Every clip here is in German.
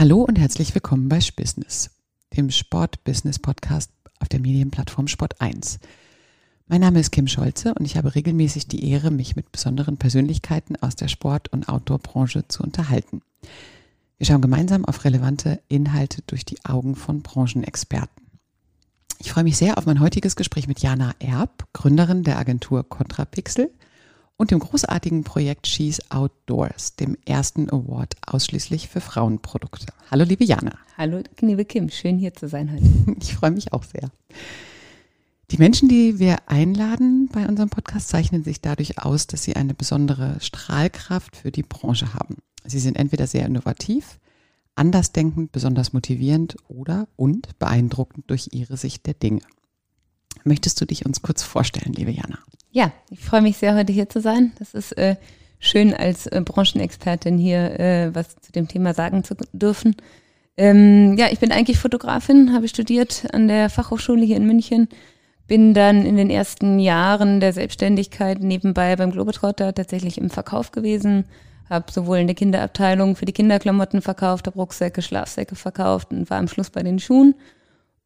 Hallo und herzlich willkommen bei Spissness, dem Sport-Business-Podcast auf der Medienplattform Sport 1. Mein Name ist Kim Scholze und ich habe regelmäßig die Ehre, mich mit besonderen Persönlichkeiten aus der Sport- und Outdoor-Branche zu unterhalten. Wir schauen gemeinsam auf relevante Inhalte durch die Augen von Branchenexperten. Ich freue mich sehr auf mein heutiges Gespräch mit Jana Erb, Gründerin der Agentur Contrapixel und dem großartigen Projekt She's Outdoors, dem ersten Award ausschließlich für Frauenprodukte. Hallo, liebe Jana. Hallo, liebe Kim. Schön hier zu sein heute. Ich freue mich auch sehr. Die Menschen, die wir einladen bei unserem Podcast, zeichnen sich dadurch aus, dass sie eine besondere Strahlkraft für die Branche haben. Sie sind entweder sehr innovativ, andersdenkend, besonders motivierend oder und beeindruckend durch ihre Sicht der Dinge. Möchtest du dich uns kurz vorstellen, liebe Jana? Ja, ich freue mich sehr, heute hier zu sein. Das ist äh, schön, als äh, Branchenexpertin hier äh, was zu dem Thema sagen zu dürfen. Ähm, ja, ich bin eigentlich Fotografin, habe studiert an der Fachhochschule hier in München, bin dann in den ersten Jahren der Selbstständigkeit nebenbei beim Globetrotter tatsächlich im Verkauf gewesen, habe sowohl in der Kinderabteilung für die Kinderklamotten verkauft, habe Rucksäcke, Schlafsäcke verkauft und war am Schluss bei den Schuhen.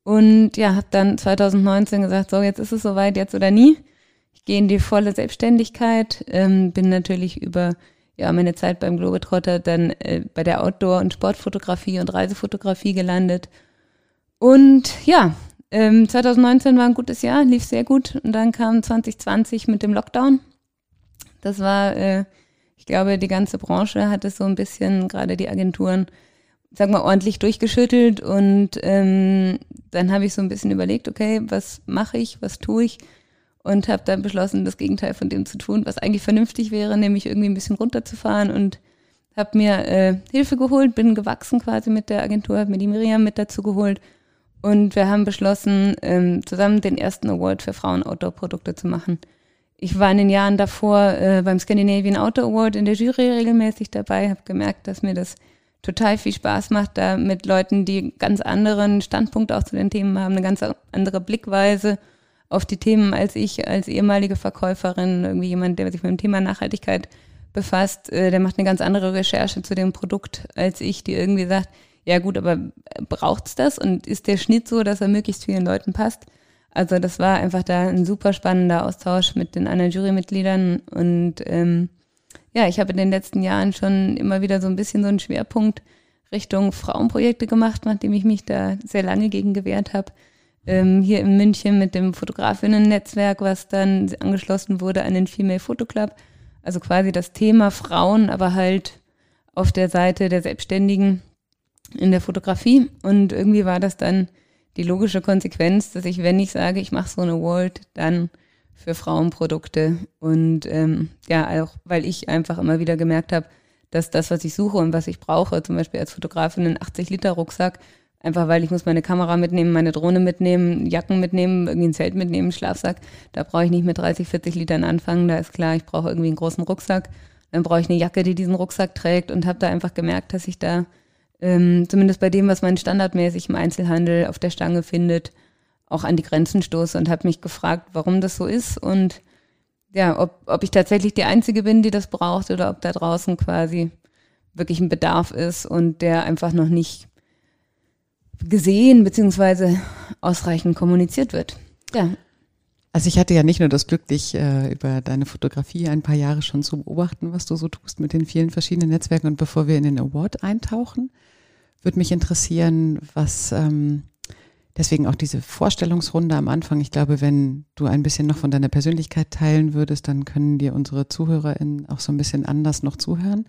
Und ja, habe dann 2019 gesagt, so jetzt ist es soweit, jetzt oder nie. Ich gehe in die volle Selbstständigkeit, ähm, bin natürlich über ja, meine Zeit beim Globetrotter dann äh, bei der Outdoor- und Sportfotografie und Reisefotografie gelandet. Und ja, ähm, 2019 war ein gutes Jahr, lief sehr gut. Und dann kam 2020 mit dem Lockdown. Das war, äh, ich glaube, die ganze Branche hat es so ein bisschen, gerade die Agenturen, sag mal, ordentlich durchgeschüttelt. Und ähm, dann habe ich so ein bisschen überlegt, okay, was mache ich, was tue ich? Und habe dann beschlossen, das Gegenteil von dem zu tun, was eigentlich vernünftig wäre, nämlich irgendwie ein bisschen runterzufahren und habe mir äh, Hilfe geholt, bin gewachsen quasi mit der Agentur, habe mir die Miriam mit dazu geholt und wir haben beschlossen, ähm, zusammen den ersten Award für Frauen-Outdoor-Produkte zu machen. Ich war in den Jahren davor äh, beim Scandinavian Outdoor Award in der Jury regelmäßig dabei, habe gemerkt, dass mir das total viel Spaß macht, da mit Leuten, die ganz anderen Standpunkt auch zu den Themen haben, eine ganz andere Blickweise auf die Themen als ich als ehemalige Verkäuferin, irgendwie jemand, der sich mit dem Thema Nachhaltigkeit befasst, äh, der macht eine ganz andere Recherche zu dem Produkt als ich, die irgendwie sagt, ja gut, aber braucht's das und ist der Schnitt so, dass er möglichst vielen Leuten passt? Also das war einfach da ein super spannender Austausch mit den anderen Jurymitgliedern und ähm, ja, ich habe in den letzten Jahren schon immer wieder so ein bisschen so einen Schwerpunkt Richtung Frauenprojekte gemacht, nachdem ich mich da sehr lange gegen gewehrt habe. Ähm, hier in München mit dem Fotografinnen-Netzwerk, was dann angeschlossen wurde an den Female Photo Club. Also quasi das Thema Frauen, aber halt auf der Seite der Selbstständigen in der Fotografie. Und irgendwie war das dann die logische Konsequenz, dass ich, wenn ich sage, ich mache so eine World, dann für Frauenprodukte. Und ähm, ja, auch weil ich einfach immer wieder gemerkt habe, dass das, was ich suche und was ich brauche, zum Beispiel als Fotografin einen 80-Liter-Rucksack, einfach weil ich muss meine Kamera mitnehmen, meine Drohne mitnehmen, Jacken mitnehmen, irgendwie ein Zelt mitnehmen, Schlafsack. Da brauche ich nicht mit 30, 40 Litern anfangen. Da ist klar, ich brauche irgendwie einen großen Rucksack. Dann brauche ich eine Jacke, die diesen Rucksack trägt und habe da einfach gemerkt, dass ich da ähm, zumindest bei dem, was man standardmäßig im Einzelhandel auf der Stange findet, auch an die Grenzen stoße und habe mich gefragt, warum das so ist und ja, ob, ob ich tatsächlich die Einzige bin, die das braucht oder ob da draußen quasi wirklich ein Bedarf ist und der einfach noch nicht gesehen bzw. ausreichend kommuniziert wird. Ja. Also ich hatte ja nicht nur das Glück, dich äh, über deine Fotografie ein paar Jahre schon zu beobachten, was du so tust mit den vielen verschiedenen Netzwerken. Und bevor wir in den Award eintauchen, würde mich interessieren, was ähm, Deswegen auch diese Vorstellungsrunde am Anfang. Ich glaube, wenn du ein bisschen noch von deiner Persönlichkeit teilen würdest, dann können dir unsere ZuhörerInnen auch so ein bisschen anders noch zuhören.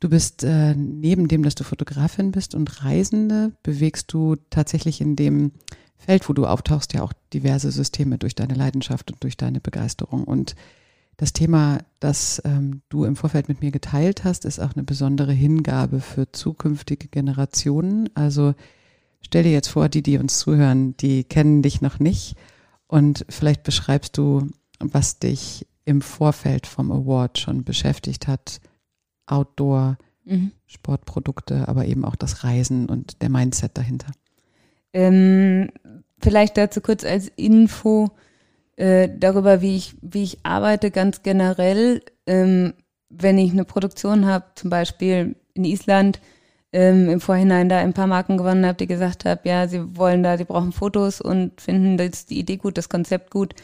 Du bist äh, neben dem, dass du Fotografin bist und Reisende, bewegst du tatsächlich in dem Feld, wo du auftauchst, ja auch diverse Systeme durch deine Leidenschaft und durch deine Begeisterung. Und das Thema, das ähm, du im Vorfeld mit mir geteilt hast, ist auch eine besondere Hingabe für zukünftige Generationen. Also Stell dir jetzt vor, die, die uns zuhören, die kennen dich noch nicht und vielleicht beschreibst du, was dich im Vorfeld vom Award schon beschäftigt hat. Outdoor, mhm. Sportprodukte, aber eben auch das Reisen und der Mindset dahinter. Ähm, vielleicht dazu kurz als Info äh, darüber, wie ich, wie ich arbeite ganz generell. Ähm, wenn ich eine Produktion habe, zum Beispiel in Island, ähm, im Vorhinein da ein paar Marken gewonnen habe, die gesagt haben, ja, sie wollen da, sie brauchen Fotos und finden das die Idee gut, das Konzept gut.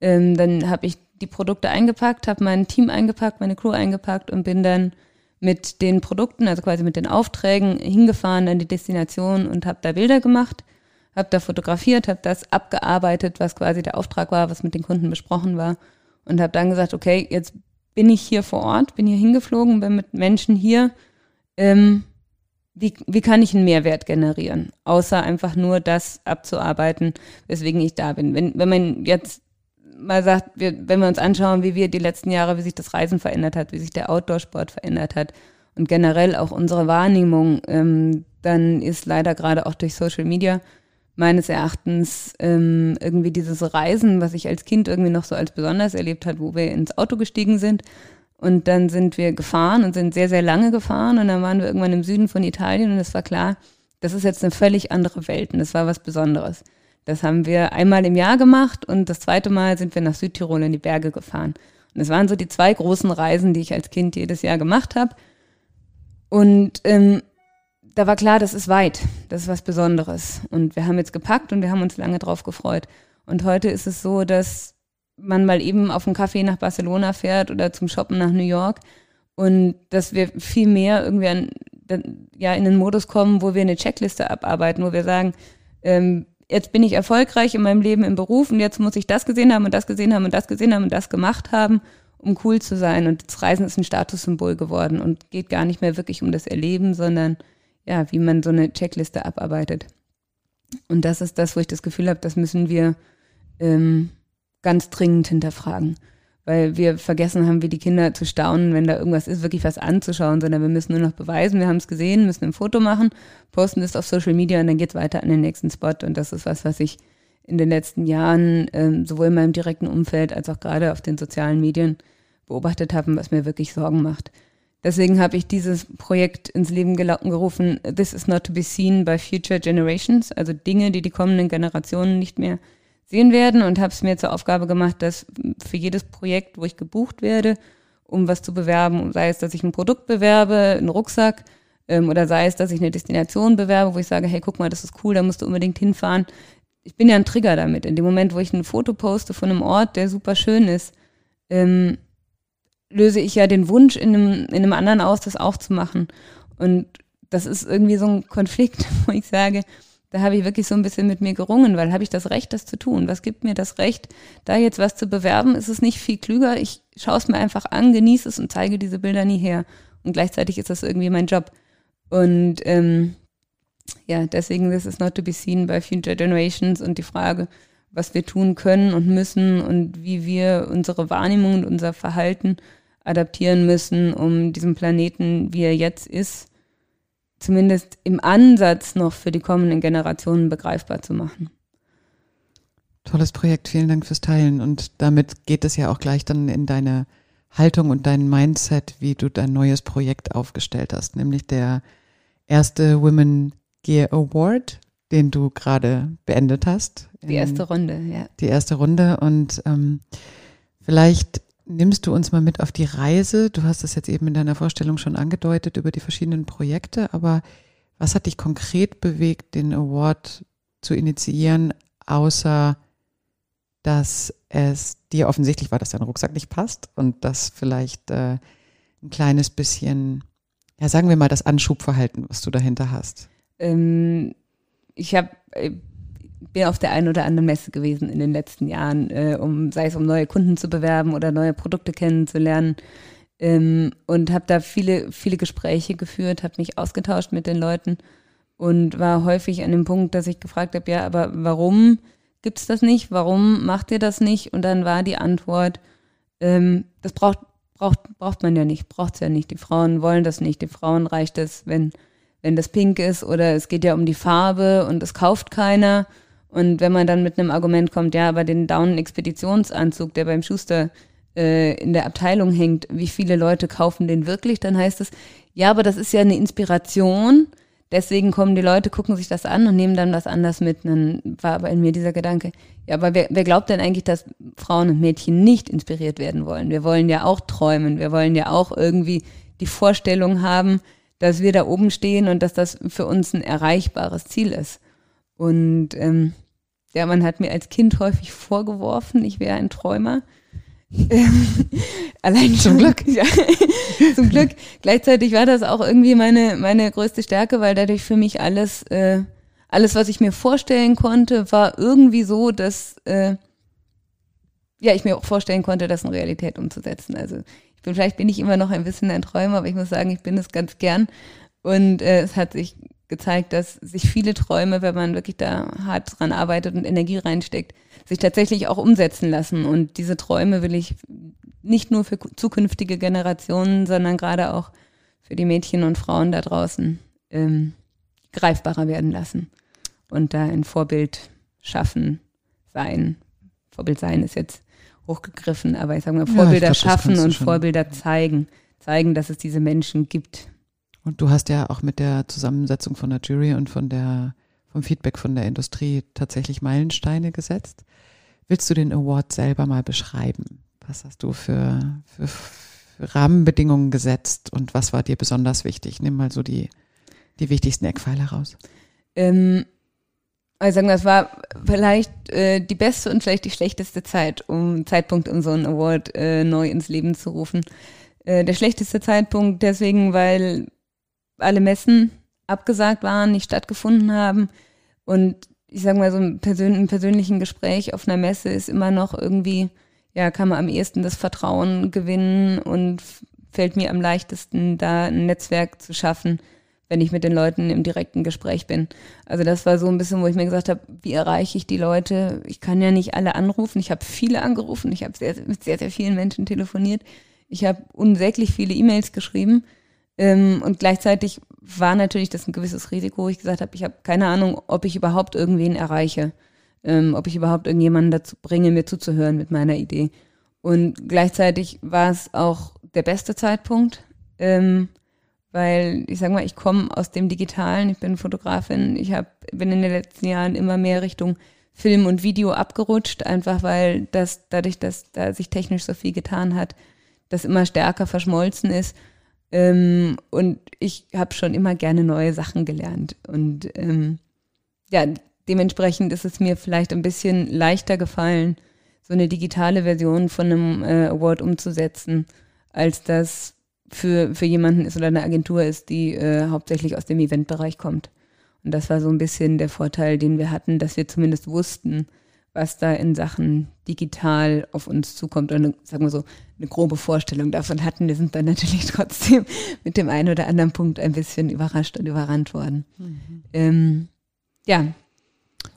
Ähm, dann habe ich die Produkte eingepackt, habe mein Team eingepackt, meine Crew eingepackt und bin dann mit den Produkten, also quasi mit den Aufträgen hingefahren an die Destination und habe da Bilder gemacht, habe da fotografiert, habe das abgearbeitet, was quasi der Auftrag war, was mit den Kunden besprochen war und habe dann gesagt, okay, jetzt bin ich hier vor Ort, bin hier hingeflogen, bin mit Menschen hier. Ähm, wie, wie kann ich einen Mehrwert generieren, außer einfach nur das abzuarbeiten, weswegen ich da bin. Wenn, wenn man jetzt mal sagt, wir, wenn wir uns anschauen, wie wir die letzten Jahre, wie sich das Reisen verändert hat, wie sich der Outdoor-Sport verändert hat und generell auch unsere Wahrnehmung, ähm, dann ist leider gerade auch durch Social Media meines Erachtens ähm, irgendwie dieses Reisen, was ich als Kind irgendwie noch so als besonders erlebt hat, wo wir ins Auto gestiegen sind und dann sind wir gefahren und sind sehr, sehr lange gefahren und dann waren wir irgendwann im Süden von Italien und es war klar, das ist jetzt eine völlig andere Welt und das war was Besonderes. Das haben wir einmal im Jahr gemacht und das zweite Mal sind wir nach Südtirol in die Berge gefahren. Und das waren so die zwei großen Reisen, die ich als Kind jedes Jahr gemacht habe. Und ähm, da war klar, das ist weit, das ist was Besonderes. Und wir haben jetzt gepackt und wir haben uns lange drauf gefreut. Und heute ist es so, dass man mal eben auf einen Kaffee nach Barcelona fährt oder zum Shoppen nach New York und dass wir viel mehr irgendwie an, ja, in den Modus kommen, wo wir eine Checkliste abarbeiten, wo wir sagen, ähm, jetzt bin ich erfolgreich in meinem Leben im Beruf und jetzt muss ich das gesehen haben und das gesehen haben und das gesehen haben und das gemacht haben, um cool zu sein. Und das Reisen ist ein Statussymbol geworden und geht gar nicht mehr wirklich um das Erleben, sondern ja, wie man so eine Checkliste abarbeitet. Und das ist das, wo ich das Gefühl habe, das müssen wir ähm, ganz dringend hinterfragen. Weil wir vergessen haben, wie die Kinder zu staunen, wenn da irgendwas ist, wirklich was anzuschauen, sondern wir müssen nur noch beweisen, wir haben es gesehen, müssen ein Foto machen, posten es auf Social Media und dann geht's weiter an den nächsten Spot. Und das ist was, was ich in den letzten Jahren ähm, sowohl in meinem direkten Umfeld als auch gerade auf den sozialen Medien beobachtet habe, was mir wirklich Sorgen macht. Deswegen habe ich dieses Projekt ins Leben gerufen, This is not to be seen by future generations, also Dinge, die die kommenden Generationen nicht mehr sehen werden und habe es mir zur Aufgabe gemacht, dass für jedes Projekt, wo ich gebucht werde, um was zu bewerben, sei es, dass ich ein Produkt bewerbe, einen Rucksack, ähm, oder sei es, dass ich eine Destination bewerbe, wo ich sage, hey, guck mal, das ist cool, da musst du unbedingt hinfahren. Ich bin ja ein Trigger damit. In dem Moment, wo ich ein Foto poste von einem Ort, der super schön ist, ähm, löse ich ja den Wunsch in einem, in einem anderen aus, das auch zu machen. Und das ist irgendwie so ein Konflikt, wo ich sage, da habe ich wirklich so ein bisschen mit mir gerungen, weil habe ich das Recht, das zu tun? Was gibt mir das Recht, da jetzt was zu bewerben? Ist es nicht viel klüger? Ich schaue es mir einfach an, genieße es und zeige diese Bilder nie her. Und gleichzeitig ist das irgendwie mein Job. Und ähm, ja, deswegen this is not to be seen by future generations und die Frage, was wir tun können und müssen und wie wir unsere Wahrnehmung und unser Verhalten adaptieren müssen, um diesen Planeten, wie er jetzt ist, zumindest im Ansatz noch für die kommenden Generationen begreifbar zu machen. Tolles Projekt, vielen Dank fürs Teilen. Und damit geht es ja auch gleich dann in deine Haltung und dein Mindset, wie du dein neues Projekt aufgestellt hast, nämlich der erste Women Gear Award, den du gerade beendet hast. Die erste Runde, ja. Die erste Runde. Und ähm, vielleicht nimmst du uns mal mit auf die Reise? Du hast es jetzt eben in deiner Vorstellung schon angedeutet über die verschiedenen Projekte, aber was hat dich konkret bewegt, den Award zu initiieren, außer dass es dir offensichtlich war, dass dein Rucksack nicht passt und dass vielleicht äh, ein kleines bisschen, ja sagen wir mal, das Anschubverhalten, was du dahinter hast? Ähm, ich habe äh, bin auf der einen oder anderen Messe gewesen in den letzten Jahren, äh, um sei es um neue Kunden zu bewerben oder neue Produkte kennenzulernen. Ähm, und habe da viele, viele Gespräche geführt, habe mich ausgetauscht mit den Leuten und war häufig an dem Punkt, dass ich gefragt habe, ja, aber warum gibt's das nicht? Warum macht ihr das nicht? Und dann war die Antwort, ähm, das braucht, braucht, braucht man ja nicht, braucht's ja nicht. Die Frauen wollen das nicht. Die Frauen reicht es, wenn, wenn das pink ist oder es geht ja um die Farbe und es kauft keiner. Und wenn man dann mit einem Argument kommt, ja, aber den Down-Expeditionsanzug, der beim Schuster äh, in der Abteilung hängt, wie viele Leute kaufen den wirklich, dann heißt es, ja, aber das ist ja eine Inspiration. Deswegen kommen die Leute, gucken sich das an und nehmen dann was anders mit. Und dann war aber in mir dieser Gedanke, ja, aber wer, wer glaubt denn eigentlich, dass Frauen und Mädchen nicht inspiriert werden wollen? Wir wollen ja auch träumen, wir wollen ja auch irgendwie die Vorstellung haben, dass wir da oben stehen und dass das für uns ein erreichbares Ziel ist. Und ähm, ja, man hat mir als Kind häufig vorgeworfen, ich wäre ein Träumer. Allein zum Glück. Ja, zum Glück. Gleichzeitig war das auch irgendwie meine, meine größte Stärke, weil dadurch für mich alles, äh, alles, was ich mir vorstellen konnte, war irgendwie so, dass äh, ja, ich mir auch vorstellen konnte, das in Realität umzusetzen. Also ich bin, vielleicht bin ich immer noch ein bisschen ein Träumer, aber ich muss sagen, ich bin es ganz gern. Und äh, es hat sich gezeigt, dass sich viele Träume, wenn man wirklich da hart dran arbeitet und Energie reinsteckt, sich tatsächlich auch umsetzen lassen. Und diese Träume will ich nicht nur für zukünftige Generationen, sondern gerade auch für die Mädchen und Frauen da draußen ähm, greifbarer werden lassen und da ein Vorbild schaffen, sein. Vorbild sein ist jetzt hochgegriffen, aber ich sage mal, Vorbilder ja, glaub, schaffen und Vorbilder zeigen, zeigen, dass es diese Menschen gibt. Und du hast ja auch mit der Zusammensetzung von der Jury und von der, vom Feedback von der Industrie tatsächlich Meilensteine gesetzt. Willst du den Award selber mal beschreiben? Was hast du für, für, für Rahmenbedingungen gesetzt und was war dir besonders wichtig? Nimm mal so die, die wichtigsten Eckpfeiler raus. Ähm, also sagen, das war vielleicht äh, die beste und vielleicht die schlechteste Zeit, um Zeitpunkt, um so einen Award äh, neu ins Leben zu rufen. Äh, der schlechteste Zeitpunkt deswegen, weil alle Messen abgesagt waren, nicht stattgefunden haben. Und ich sage mal, so ein, persön ein persönlichen Gespräch auf einer Messe ist immer noch irgendwie, ja, kann man am ehesten das Vertrauen gewinnen und fällt mir am leichtesten, da ein Netzwerk zu schaffen, wenn ich mit den Leuten im direkten Gespräch bin. Also das war so ein bisschen, wo ich mir gesagt habe, wie erreiche ich die Leute? Ich kann ja nicht alle anrufen. Ich habe viele angerufen. Ich habe sehr, mit sehr, sehr vielen Menschen telefoniert. Ich habe unsäglich viele E-Mails geschrieben. Ähm, und gleichzeitig war natürlich das ein gewisses Risiko, wo ich gesagt habe, ich habe keine Ahnung, ob ich überhaupt irgendwen erreiche, ähm, ob ich überhaupt irgendjemanden dazu bringe, mir zuzuhören mit meiner Idee. Und gleichzeitig war es auch der beste Zeitpunkt, ähm, weil ich sage mal, ich komme aus dem Digitalen, ich bin Fotografin, ich hab, bin in den letzten Jahren immer mehr Richtung Film und Video abgerutscht, einfach weil das dadurch, dass da sich technisch so viel getan hat, das immer stärker verschmolzen ist ähm, und ich habe schon immer gerne neue Sachen gelernt. Und ähm, ja, dementsprechend ist es mir vielleicht ein bisschen leichter gefallen, so eine digitale Version von einem äh, Award umzusetzen, als das für, für jemanden ist oder eine Agentur ist, die äh, hauptsächlich aus dem Eventbereich kommt. Und das war so ein bisschen der Vorteil, den wir hatten, dass wir zumindest wussten, was da in Sachen digital auf uns zukommt. Und sagen wir so, eine grobe Vorstellung davon hatten. Wir sind dann natürlich trotzdem mit dem einen oder anderen Punkt ein bisschen überrascht und überrannt worden. Mhm. Ähm, ja.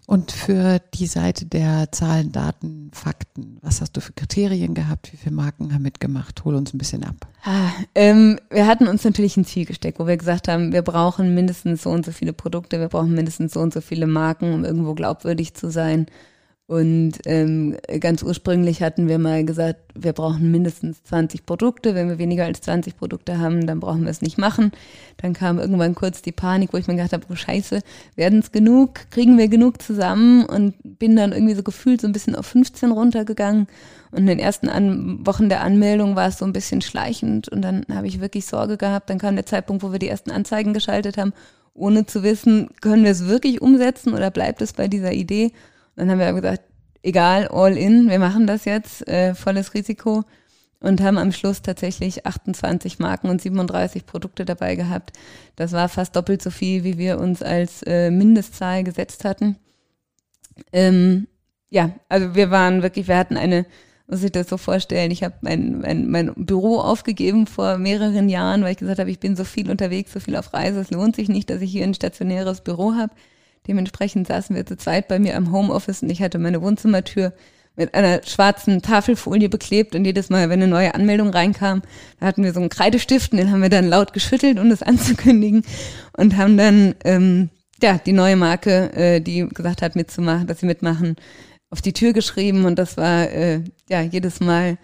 Und für die Seite der Zahlen, Daten, Fakten, was hast du für Kriterien gehabt? Wie viele Marken haben mitgemacht? Hol uns ein bisschen ab. Ah, ähm, wir hatten uns natürlich ein Ziel gesteckt, wo wir gesagt haben, wir brauchen mindestens so und so viele Produkte, wir brauchen mindestens so und so viele Marken, um irgendwo glaubwürdig zu sein. Und ähm, ganz ursprünglich hatten wir mal gesagt, wir brauchen mindestens 20 Produkte. Wenn wir weniger als 20 Produkte haben, dann brauchen wir es nicht machen. Dann kam irgendwann kurz die Panik, wo ich mir gedacht habe, oh scheiße, werden es genug? Kriegen wir genug zusammen? Und bin dann irgendwie so gefühlt so ein bisschen auf 15 runtergegangen. Und in den ersten An Wochen der Anmeldung war es so ein bisschen schleichend. Und dann habe ich wirklich Sorge gehabt. Dann kam der Zeitpunkt, wo wir die ersten Anzeigen geschaltet haben, ohne zu wissen, können wir es wirklich umsetzen oder bleibt es bei dieser Idee? Dann haben wir gesagt, egal, all in, wir machen das jetzt, äh, volles Risiko und haben am Schluss tatsächlich 28 Marken und 37 Produkte dabei gehabt. Das war fast doppelt so viel, wie wir uns als äh, Mindestzahl gesetzt hatten. Ähm, ja, also wir waren wirklich, wir hatten eine, muss ich das so vorstellen, ich habe mein, mein, mein Büro aufgegeben vor mehreren Jahren, weil ich gesagt habe, ich bin so viel unterwegs, so viel auf Reise, es lohnt sich nicht, dass ich hier ein stationäres Büro habe. Dementsprechend saßen wir zu zweit bei mir am Homeoffice und ich hatte meine Wohnzimmertür mit einer schwarzen Tafelfolie beklebt und jedes Mal, wenn eine neue Anmeldung reinkam, da hatten wir so einen Kreidestift und den haben wir dann laut geschüttelt, um das anzukündigen und haben dann ähm, ja die neue Marke, äh, die gesagt hat mitzumachen, dass sie mitmachen, auf die Tür geschrieben und das war äh, ja jedes Mal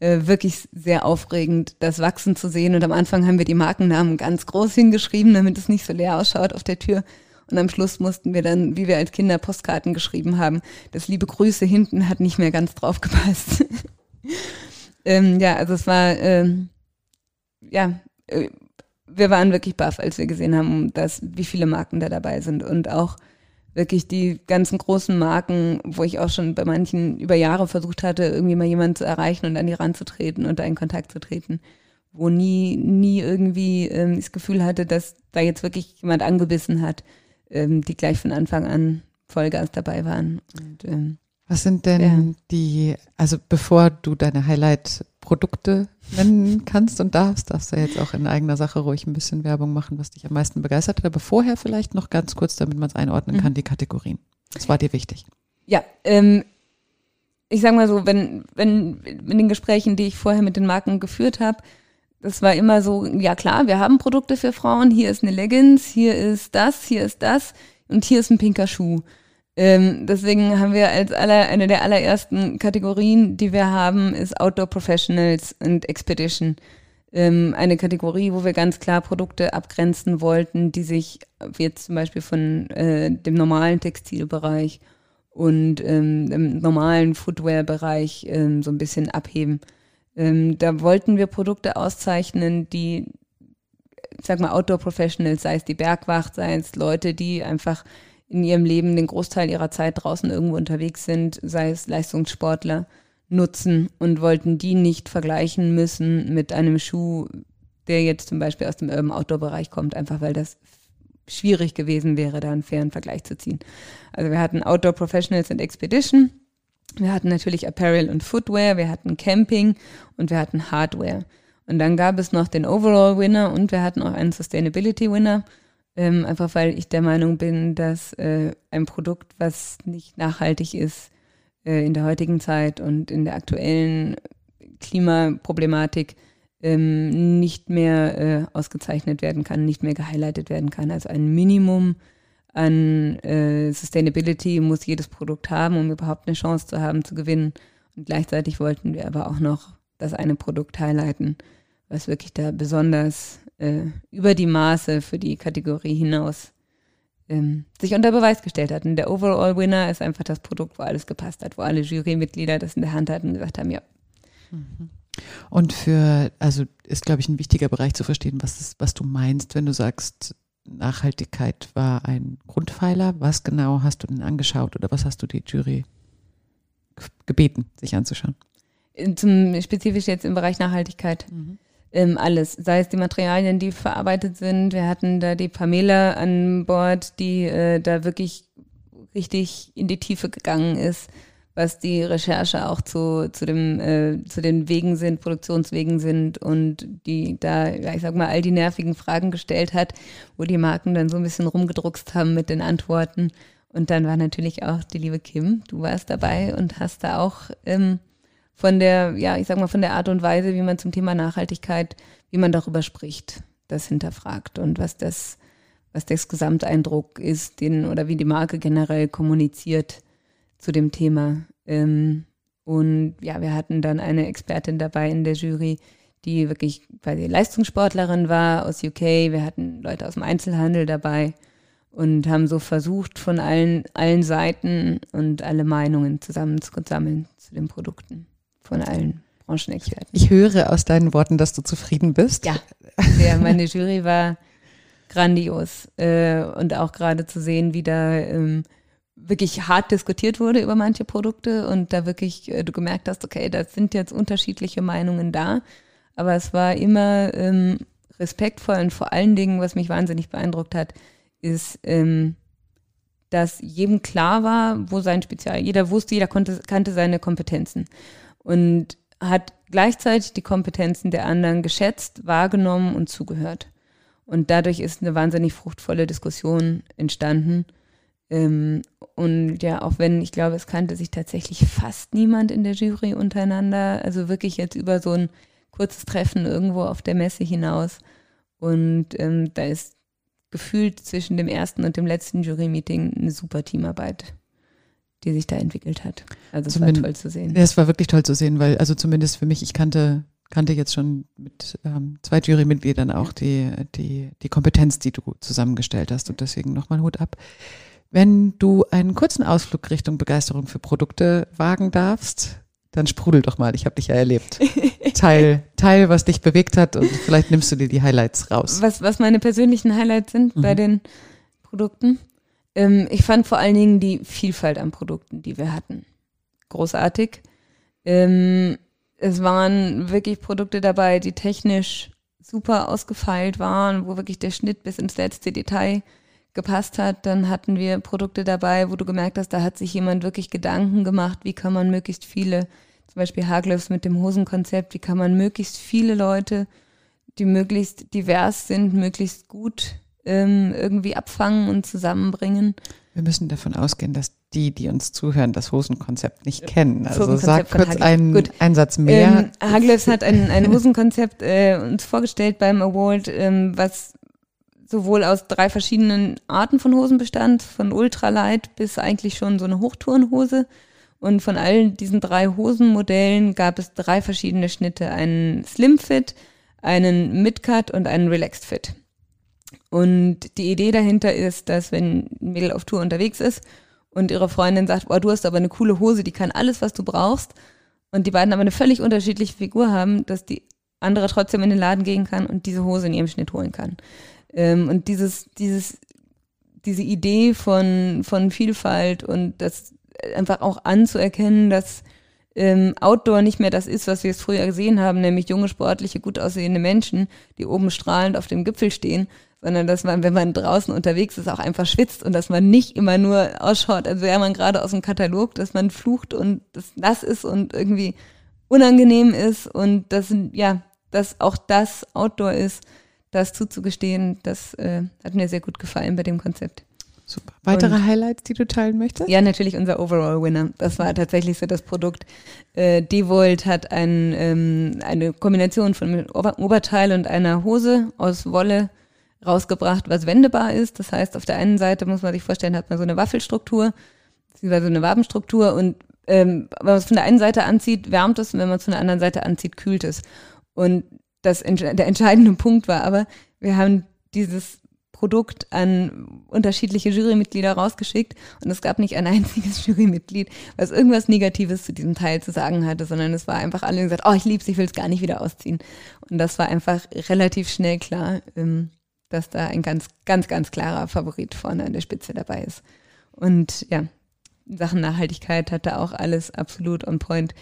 äh, wirklich sehr aufregend, das Wachsen zu sehen und am Anfang haben wir die Markennamen ganz groß hingeschrieben, damit es nicht so leer ausschaut auf der Tür und am Schluss mussten wir dann, wie wir als Kinder Postkarten geschrieben haben, das liebe Grüße hinten hat nicht mehr ganz drauf gepasst. ähm, ja, also es war, ähm, ja, äh, wir waren wirklich baff, als wir gesehen haben, dass, wie viele Marken da dabei sind und auch wirklich die ganzen großen Marken, wo ich auch schon bei manchen über Jahre versucht hatte, irgendwie mal jemanden zu erreichen und an die ranzutreten und da in Kontakt zu treten, wo nie, nie irgendwie ähm, das Gefühl hatte, dass da jetzt wirklich jemand angebissen hat, ähm, die gleich von Anfang an Vollgas dabei waren. Und, ähm, Was sind denn ja. die, also bevor du deine Highlight-Produkte nennen kannst und darfst, darfst du jetzt auch in eigener Sache ruhig ein bisschen Werbung machen, was dich am meisten begeistert hat. Aber vorher vielleicht noch ganz kurz, damit man es einordnen mhm. kann, die Kategorien. Was war dir wichtig? Ja, ähm, ich sage mal so, wenn, wenn in den Gesprächen, die ich vorher mit den Marken geführt habe, das war immer so, ja klar, wir haben Produkte für Frauen, hier ist eine Leggings, hier ist das, hier ist das und hier ist ein pinker Schuh. Ähm, deswegen haben wir als aller, eine der allerersten Kategorien, die wir haben, ist Outdoor Professionals and Expedition. Ähm, eine Kategorie, wo wir ganz klar Produkte abgrenzen wollten, die sich jetzt zum Beispiel von äh, dem normalen Textilbereich und ähm, dem normalen Footwear-Bereich ähm, so ein bisschen abheben. Ähm, da wollten wir Produkte auszeichnen, die, ich sag mal, Outdoor Professionals, sei es die Bergwacht, sei es Leute, die einfach in ihrem Leben den Großteil ihrer Zeit draußen irgendwo unterwegs sind, sei es Leistungssportler, nutzen und wollten die nicht vergleichen müssen mit einem Schuh, der jetzt zum Beispiel aus dem Urban Outdoor Bereich kommt, einfach weil das schwierig gewesen wäre, da einen fairen Vergleich zu ziehen. Also wir hatten Outdoor Professionals and Expedition, wir hatten natürlich Apparel und Footwear, wir hatten Camping und wir hatten Hardware. Und dann gab es noch den Overall Winner und wir hatten auch einen Sustainability Winner. Ähm, einfach weil ich der Meinung bin, dass äh, ein Produkt, was nicht nachhaltig ist, äh, in der heutigen Zeit und in der aktuellen Klimaproblematik ähm, nicht mehr äh, ausgezeichnet werden kann, nicht mehr gehighlightet werden kann. Also ein Minimum an äh, Sustainability muss jedes Produkt haben, um überhaupt eine Chance zu haben, zu gewinnen. Und gleichzeitig wollten wir aber auch noch das eine Produkt highlighten, was wirklich da besonders äh, über die Maße für die Kategorie hinaus ähm, sich unter Beweis gestellt hat. Und der Overall Winner ist einfach das Produkt, wo alles gepasst hat, wo alle Jurymitglieder das in der Hand hatten und gesagt haben, ja. Mhm. Und für, also ist, glaube ich, ein wichtiger Bereich zu verstehen, was, ist, was du meinst, wenn du sagst, Nachhaltigkeit war ein Grundpfeiler. Was genau hast du denn angeschaut oder was hast du die Jury gebeten, sich anzuschauen? Zum, spezifisch jetzt im Bereich Nachhaltigkeit. Mhm. Ähm, alles, sei es die Materialien, die verarbeitet sind. Wir hatten da die Pamela an Bord, die äh, da wirklich richtig in die Tiefe gegangen ist was die Recherche auch zu, zu, dem, äh, zu den Wegen sind, Produktionswegen sind und die da, ja, ich sag mal, all die nervigen Fragen gestellt hat, wo die Marken dann so ein bisschen rumgedruckst haben mit den Antworten. Und dann war natürlich auch die liebe Kim, du warst dabei und hast da auch ähm, von der, ja, ich sag mal, von der Art und Weise, wie man zum Thema Nachhaltigkeit, wie man darüber spricht, das hinterfragt und was das, was das Gesamteindruck ist, den oder wie die Marke generell kommuniziert zu dem Thema. Ähm, und ja, wir hatten dann eine Expertin dabei in der Jury, die wirklich quasi Leistungssportlerin war aus UK. Wir hatten Leute aus dem Einzelhandel dabei und haben so versucht, von allen, allen Seiten und alle Meinungen zusammenzusammeln zu den Produkten von allen Branchenexperten. Ich höre aus deinen Worten, dass du zufrieden bist. Ja, sehr. Meine Jury war grandios äh, und auch gerade zu sehen, wie da ähm, wirklich hart diskutiert wurde über manche Produkte und da wirklich äh, du gemerkt hast, okay, da sind jetzt unterschiedliche Meinungen da, aber es war immer ähm, respektvoll und vor allen Dingen, was mich wahnsinnig beeindruckt hat, ist, ähm, dass jedem klar war, wo sein Spezial, jeder wusste, jeder konnte, kannte seine Kompetenzen und hat gleichzeitig die Kompetenzen der anderen geschätzt, wahrgenommen und zugehört. Und dadurch ist eine wahnsinnig fruchtvolle Diskussion entstanden ähm, und ja, auch wenn, ich glaube, es kannte sich tatsächlich fast niemand in der Jury untereinander, also wirklich jetzt über so ein kurzes Treffen irgendwo auf der Messe hinaus. Und ähm, da ist gefühlt zwischen dem ersten und dem letzten Jury-Meeting eine super Teamarbeit, die sich da entwickelt hat. Also es war toll zu sehen. Ja, es war wirklich toll zu sehen, weil, also zumindest für mich, ich kannte kannte jetzt schon mit ähm, zwei Jurymitgliedern auch die, die, die Kompetenz, die du zusammengestellt hast und deswegen nochmal Hut ab. Wenn du einen kurzen Ausflug Richtung Begeisterung für Produkte wagen darfst, dann sprudel doch mal. Ich habe dich ja erlebt. Teil, Teil, was dich bewegt hat und vielleicht nimmst du dir die Highlights raus. Was, was meine persönlichen Highlights sind mhm. bei den Produkten. Ähm, ich fand vor allen Dingen die Vielfalt an Produkten, die wir hatten. Großartig. Ähm, es waren wirklich Produkte dabei, die technisch super ausgefeilt waren, wo wirklich der Schnitt bis ins letzte Detail gepasst hat. Dann hatten wir Produkte dabei, wo du gemerkt hast, da hat sich jemand wirklich Gedanken gemacht, wie kann man möglichst viele zum Beispiel Haglöfs mit dem Hosenkonzept, wie kann man möglichst viele Leute, die möglichst divers sind, möglichst gut ähm, irgendwie abfangen und zusammenbringen. Wir müssen davon ausgehen, dass die, die uns zuhören, das Hosenkonzept nicht kennen. Also sag kurz einen, einen Satz mehr. Ähm, Haglöfs hat ein, ein Hosenkonzept äh, uns vorgestellt beim Award, ähm, was sowohl aus drei verschiedenen Arten von Hosen bestand, von Ultralight bis eigentlich schon so eine Hochtourenhose. Und von allen diesen drei Hosenmodellen gab es drei verschiedene Schnitte. Einen Slim Fit, einen Midcut und einen Relaxed Fit. Und die Idee dahinter ist, dass wenn ein Mädel auf Tour unterwegs ist und ihre Freundin sagt, oh, du hast aber eine coole Hose, die kann alles, was du brauchst, und die beiden aber eine völlig unterschiedliche Figur haben, dass die andere trotzdem in den Laden gehen kann und diese Hose in ihrem Schnitt holen kann. Ähm, und dieses, dieses, diese Idee von, von Vielfalt und das einfach auch anzuerkennen, dass ähm, Outdoor nicht mehr das ist, was wir es früher gesehen haben, nämlich junge, sportliche, gut aussehende Menschen, die oben strahlend auf dem Gipfel stehen, sondern dass man, wenn man draußen unterwegs ist, auch einfach schwitzt und dass man nicht immer nur ausschaut, als wäre man gerade aus dem Katalog, dass man flucht und das nass ist und irgendwie unangenehm ist und dass, ja, dass auch das Outdoor ist, das zuzugestehen, das äh, hat mir sehr gut gefallen bei dem Konzept. Super. Weitere und, Highlights, die du teilen möchtest? Ja, natürlich unser Overall-Winner. Das war tatsächlich so das Produkt. Äh, Devolt hat ein, ähm, eine Kombination von Ober Oberteil und einer Hose aus Wolle rausgebracht, was wendbar ist. Das heißt, auf der einen Seite muss man sich vorstellen, hat man so eine Waffelstruktur, beziehungsweise eine Wabenstruktur und ähm, wenn man es von der einen Seite anzieht, wärmt es und wenn man es von der anderen Seite anzieht, kühlt es. Und das, der entscheidende Punkt war aber, wir haben dieses Produkt an unterschiedliche Jurymitglieder rausgeschickt und es gab nicht ein einziges Jurymitglied, was irgendwas Negatives zu diesem Teil zu sagen hatte, sondern es war einfach alle gesagt, oh, ich lieb's, ich will es gar nicht wieder ausziehen. Und das war einfach relativ schnell klar, ähm, dass da ein ganz, ganz, ganz klarer Favorit vorne an der Spitze dabei ist. Und ja, in Sachen Nachhaltigkeit hat da auch alles absolut on point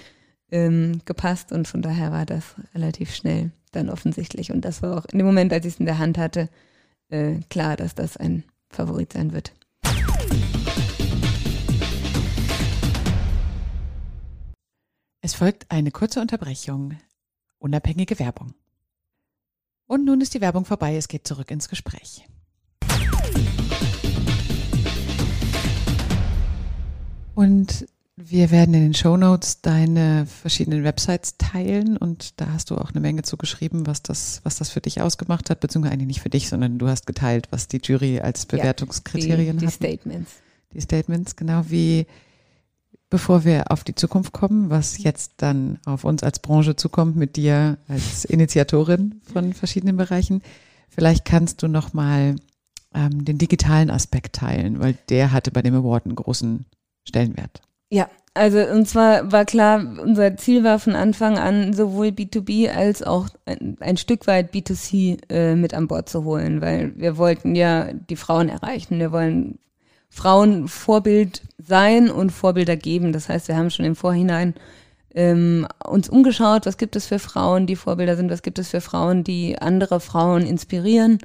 ähm, gepasst und von daher war das relativ schnell dann offensichtlich. Und das war auch in dem Moment, als ich es in der Hand hatte, äh, klar, dass das ein Favorit sein wird. Es folgt eine kurze Unterbrechung. Unabhängige Werbung. Und nun ist die Werbung vorbei, es geht zurück ins Gespräch. Und wir werden in den Show Notes deine verschiedenen Websites teilen und da hast du auch eine Menge zugeschrieben, was das, was das für dich ausgemacht hat, beziehungsweise eigentlich nicht für dich, sondern du hast geteilt, was die Jury als Bewertungskriterien ja, hat. Die Statements. Die Statements, genau wie bevor wir auf die Zukunft kommen, was jetzt dann auf uns als Branche zukommt mit dir als Initiatorin von verschiedenen Bereichen. Vielleicht kannst du noch mal ähm, den digitalen Aspekt teilen, weil der hatte bei dem Award einen großen Stellenwert. Ja, also und zwar war klar, unser Ziel war von Anfang an sowohl B2B als auch ein, ein Stück weit B2C äh, mit an Bord zu holen, weil wir wollten ja die Frauen erreichen. Wir wollen Frauen Vorbild sein und Vorbilder geben. Das heißt, wir haben schon im Vorhinein ähm, uns umgeschaut, was gibt es für Frauen, die Vorbilder sind, was gibt es für Frauen, die andere Frauen inspirieren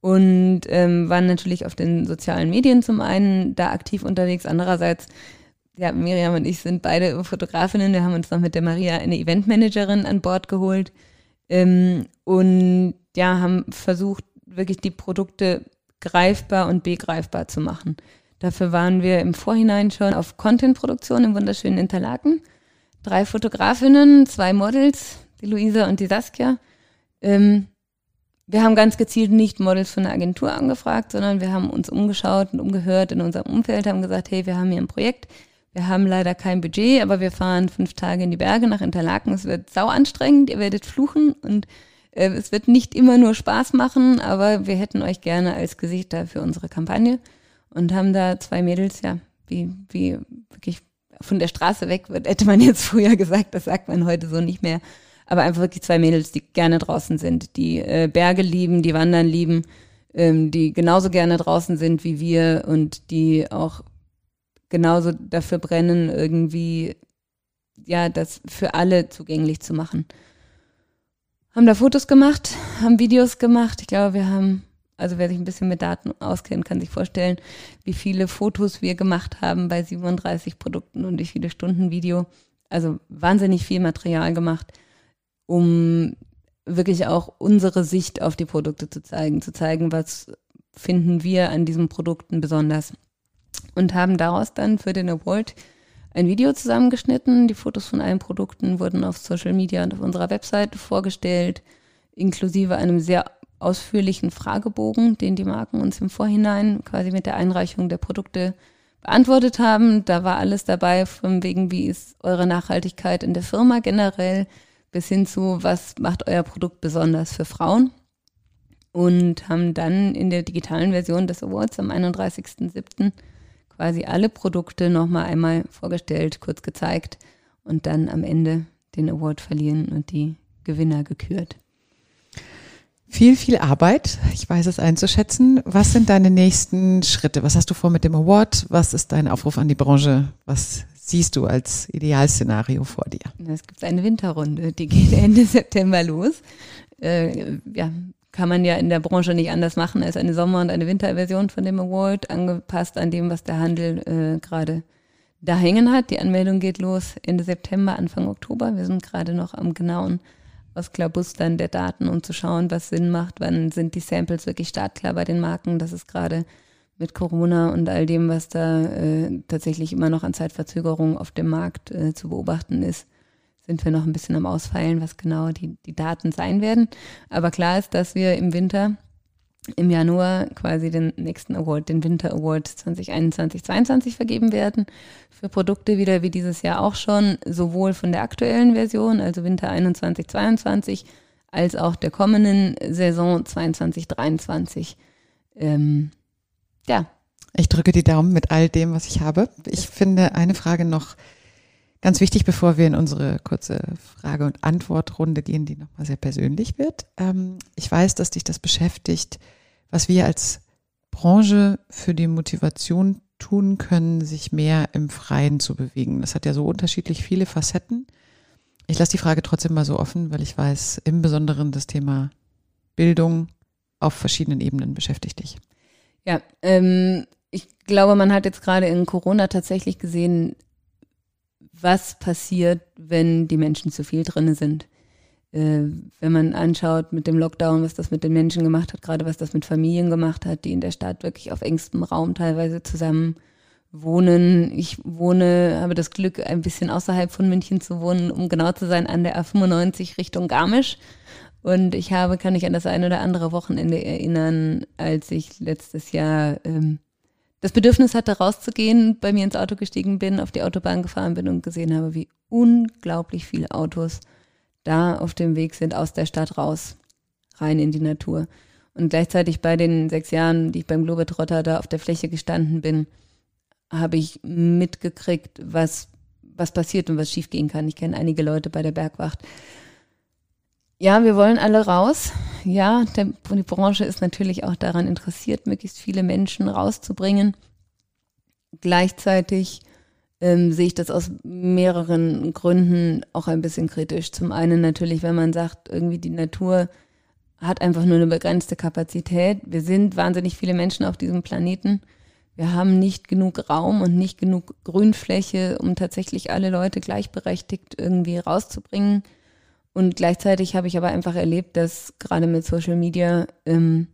und ähm, waren natürlich auf den sozialen Medien zum einen da aktiv unterwegs, andererseits ja, Miriam und ich sind beide Fotografinnen. Wir haben uns noch mit der Maria eine Eventmanagerin an Bord geholt ähm, und ja, haben versucht, wirklich die Produkte greifbar und begreifbar zu machen. Dafür waren wir im Vorhinein schon auf Contentproduktion im wunderschönen Interlaken. Drei Fotografinnen, zwei Models, die Luisa und die Saskia. Ähm, wir haben ganz gezielt nicht Models von einer Agentur angefragt, sondern wir haben uns umgeschaut und umgehört in unserem Umfeld, haben gesagt, hey, wir haben hier ein Projekt, wir haben leider kein Budget, aber wir fahren fünf Tage in die Berge nach Interlaken. Es wird sau anstrengend, ihr werdet fluchen und äh, es wird nicht immer nur Spaß machen, aber wir hätten euch gerne als Gesichter für unsere Kampagne und haben da zwei Mädels, ja, wie, wie wirklich von der Straße weg wird, hätte man jetzt früher gesagt, das sagt man heute so nicht mehr. Aber einfach wirklich zwei Mädels, die gerne draußen sind, die äh, Berge lieben, die Wandern lieben, ähm, die genauso gerne draußen sind wie wir und die auch genauso dafür brennen, irgendwie ja, das für alle zugänglich zu machen. Haben da Fotos gemacht, haben Videos gemacht. Ich glaube, wir haben, also wer sich ein bisschen mit Daten auskennt, kann sich vorstellen, wie viele Fotos wir gemacht haben bei 37 Produkten und wie viele Stunden Video. Also wahnsinnig viel Material gemacht, um wirklich auch unsere Sicht auf die Produkte zu zeigen, zu zeigen, was finden wir an diesen Produkten besonders. Und haben daraus dann für den Award ein Video zusammengeschnitten. Die Fotos von allen Produkten wurden auf Social Media und auf unserer Webseite vorgestellt, inklusive einem sehr ausführlichen Fragebogen, den die Marken uns im Vorhinein quasi mit der Einreichung der Produkte beantwortet haben. Da war alles dabei, von wegen, wie ist eure Nachhaltigkeit in der Firma generell, bis hin zu, was macht euer Produkt besonders für Frauen. Und haben dann in der digitalen Version des Awards am 31.07 quasi alle Produkte nochmal einmal vorgestellt, kurz gezeigt und dann am Ende den Award verlieren und die Gewinner gekürt. Viel, viel Arbeit. Ich weiß es einzuschätzen. Was sind deine nächsten Schritte? Was hast du vor mit dem Award? Was ist dein Aufruf an die Branche? Was siehst du als Idealszenario vor dir? Es gibt eine Winterrunde, die geht Ende September los. Äh, ja, kann man ja in der Branche nicht anders machen als eine Sommer- und eine Winterversion von dem Award, angepasst an dem, was der Handel äh, gerade da hängen hat. Die Anmeldung geht los Ende September, Anfang Oktober. Wir sind gerade noch am genauen Ausklabustern der Daten, um zu schauen, was Sinn macht, wann sind die Samples wirklich startklar bei den Marken. Das ist gerade mit Corona und all dem, was da äh, tatsächlich immer noch an Zeitverzögerung auf dem Markt äh, zu beobachten ist, sind wir noch ein bisschen am Ausfeilen, was genau die, die Daten sein werden. Aber klar ist, dass wir im Winter, im Januar quasi den nächsten Award, den Winter Award 2021, 2022 vergeben werden. Für Produkte wieder wie dieses Jahr auch schon, sowohl von der aktuellen Version, also Winter 21, 22, als auch der kommenden Saison 22, 23. Ähm, ja. Ich drücke die Daumen mit all dem, was ich habe. Ich finde eine Frage noch Ganz wichtig, bevor wir in unsere kurze Frage- und Antwortrunde gehen, die nochmal sehr persönlich wird. Ähm, ich weiß, dass dich das beschäftigt, was wir als Branche für die Motivation tun können, sich mehr im Freien zu bewegen. Das hat ja so unterschiedlich viele Facetten. Ich lasse die Frage trotzdem mal so offen, weil ich weiß, im Besonderen das Thema Bildung auf verschiedenen Ebenen beschäftigt dich. Ja, ähm, ich glaube, man hat jetzt gerade in Corona tatsächlich gesehen, was passiert, wenn die Menschen zu viel drinne sind. Äh, wenn man anschaut mit dem Lockdown, was das mit den Menschen gemacht hat, gerade was das mit Familien gemacht hat, die in der Stadt wirklich auf engstem Raum teilweise zusammen wohnen. Ich wohne, habe das Glück, ein bisschen außerhalb von München zu wohnen, um genau zu sein, an der A95 Richtung Garmisch. Und ich habe, kann ich an das eine oder andere Wochenende erinnern, als ich letztes Jahr ähm, das Bedürfnis hatte, rauszugehen, bei mir ins Auto gestiegen bin, auf die Autobahn gefahren bin und gesehen habe, wie unglaublich viele Autos da auf dem Weg sind aus der Stadt raus, rein in die Natur. Und gleichzeitig bei den sechs Jahren, die ich beim Globetrotter da auf der Fläche gestanden bin, habe ich mitgekriegt, was, was passiert und was schiefgehen kann. Ich kenne einige Leute bei der Bergwacht, ja, wir wollen alle raus. Ja, der, die Branche ist natürlich auch daran interessiert, möglichst viele Menschen rauszubringen. Gleichzeitig ähm, sehe ich das aus mehreren Gründen auch ein bisschen kritisch. Zum einen natürlich, wenn man sagt, irgendwie die Natur hat einfach nur eine begrenzte Kapazität. Wir sind wahnsinnig viele Menschen auf diesem Planeten. Wir haben nicht genug Raum und nicht genug Grünfläche, um tatsächlich alle Leute gleichberechtigt irgendwie rauszubringen. Und gleichzeitig habe ich aber einfach erlebt, dass gerade mit Social Media ähm,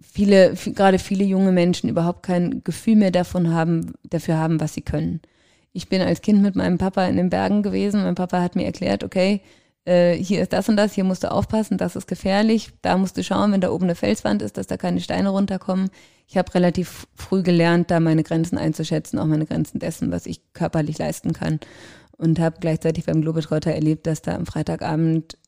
viele, gerade viele junge Menschen überhaupt kein Gefühl mehr davon haben, dafür haben, was sie können. Ich bin als Kind mit meinem Papa in den Bergen gewesen. Mein Papa hat mir erklärt, okay, äh, hier ist das und das, hier musst du aufpassen, das ist gefährlich. Da musst du schauen, wenn da oben eine Felswand ist, dass da keine Steine runterkommen. Ich habe relativ früh gelernt, da meine Grenzen einzuschätzen, auch meine Grenzen dessen, was ich körperlich leisten kann und habe gleichzeitig beim Globetrotter erlebt, dass da am Freitagabend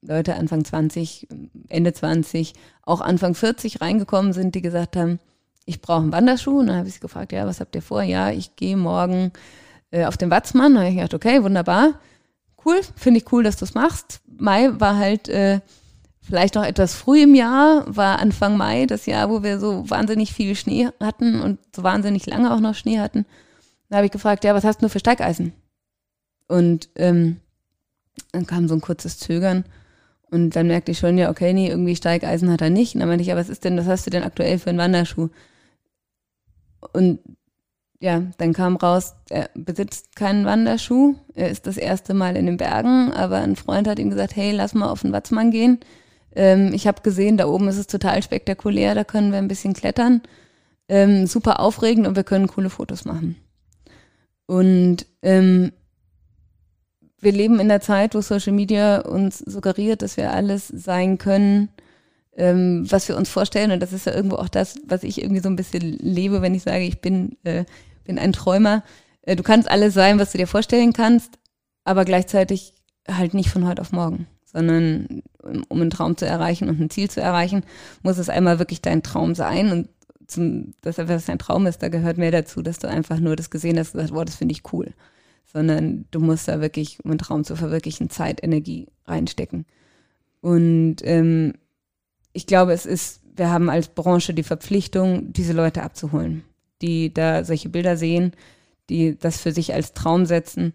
Leute Anfang 20, Ende 20, auch Anfang 40 reingekommen sind, die gesagt haben, ich brauche einen Wanderschuh. Und dann habe ich sie gefragt, ja, was habt ihr vor? Ja, ich gehe morgen äh, auf den Watzmann. Da habe ich gedacht, okay, wunderbar. Cool, finde ich cool, dass du es machst. Mai war halt äh, vielleicht noch etwas früh im Jahr, war Anfang Mai, das Jahr, wo wir so wahnsinnig viel Schnee hatten und so wahnsinnig lange auch noch Schnee hatten. Da habe ich gefragt, ja, was hast du für Steigeisen? Und ähm, dann kam so ein kurzes Zögern. Und dann merkte ich schon, ja, okay, nee, irgendwie Steigeisen hat er nicht. Und dann meinte ich, ja, was ist denn, was hast du denn aktuell für einen Wanderschuh? Und ja, dann kam raus, er besitzt keinen Wanderschuh. Er ist das erste Mal in den Bergen, aber ein Freund hat ihm gesagt, hey, lass mal auf den Watzmann gehen. Ähm, ich habe gesehen, da oben ist es total spektakulär, da können wir ein bisschen klettern. Ähm, super aufregend und wir können coole Fotos machen. Und ähm, wir leben in der Zeit, wo Social Media uns suggeriert, dass wir alles sein können, ähm, was wir uns vorstellen. Und das ist ja irgendwo auch das, was ich irgendwie so ein bisschen lebe, wenn ich sage, ich bin, äh, bin ein Träumer. Äh, du kannst alles sein, was du dir vorstellen kannst, aber gleichzeitig halt nicht von heute auf morgen, sondern um einen Traum zu erreichen und ein Ziel zu erreichen, muss es einmal wirklich dein Traum sein. Und zum, dass das dein Traum ist, da gehört mehr dazu, dass du einfach nur das gesehen hast und gesagt, boah, das finde ich cool sondern du musst da wirklich, um einen Traum zu verwirklichen, Zeit, Energie reinstecken. Und ähm, ich glaube, es ist, wir haben als Branche die Verpflichtung, diese Leute abzuholen, die da solche Bilder sehen, die das für sich als Traum setzen.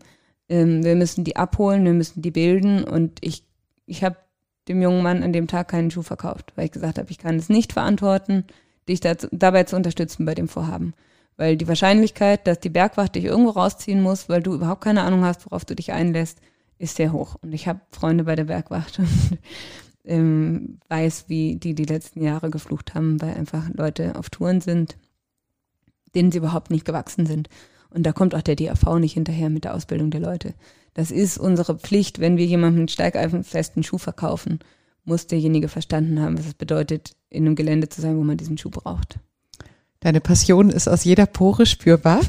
Ähm, wir müssen die abholen, wir müssen die bilden. Und ich, ich habe dem jungen Mann an dem Tag keinen Schuh verkauft, weil ich gesagt habe, ich kann es nicht verantworten, dich dazu, dabei zu unterstützen bei dem Vorhaben. Weil die Wahrscheinlichkeit, dass die Bergwacht dich irgendwo rausziehen muss, weil du überhaupt keine Ahnung hast, worauf du dich einlässt, ist sehr hoch. Und ich habe Freunde bei der Bergwacht und ähm, weiß, wie die die letzten Jahre geflucht haben, weil einfach Leute auf Touren sind, denen sie überhaupt nicht gewachsen sind. Und da kommt auch der DAV nicht hinterher mit der Ausbildung der Leute. Das ist unsere Pflicht, wenn wir jemandem einen steigreifenfesten Schuh verkaufen, muss derjenige verstanden haben, was es bedeutet, in einem Gelände zu sein, wo man diesen Schuh braucht. Deine Passion ist aus jeder Pore spürbar.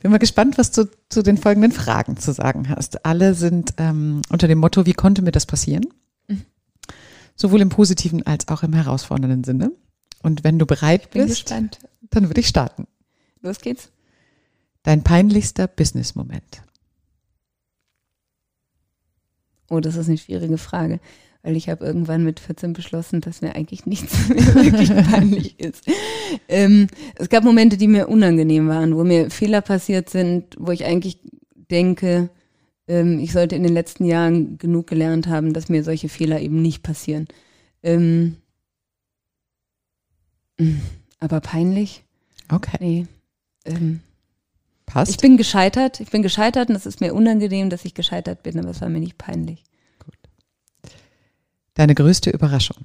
Bin mal gespannt, was du zu den folgenden Fragen zu sagen hast. Alle sind ähm, unter dem Motto, wie konnte mir das passieren? Mhm. Sowohl im positiven als auch im herausfordernden Sinne. Und wenn du bereit bist, gespannt. dann würde ich starten. Los geht's. Dein peinlichster Business-Moment. Oh, das ist eine schwierige Frage weil ich habe irgendwann mit 14 beschlossen, dass mir eigentlich nichts mehr wirklich peinlich ist. Ähm, es gab Momente, die mir unangenehm waren, wo mir Fehler passiert sind, wo ich eigentlich denke, ähm, ich sollte in den letzten Jahren genug gelernt haben, dass mir solche Fehler eben nicht passieren. Ähm, aber peinlich? Okay. Nee. Ähm, Passt. Ich bin gescheitert. Ich bin gescheitert und es ist mir unangenehm, dass ich gescheitert bin, aber es war mir nicht peinlich. Deine größte Überraschung?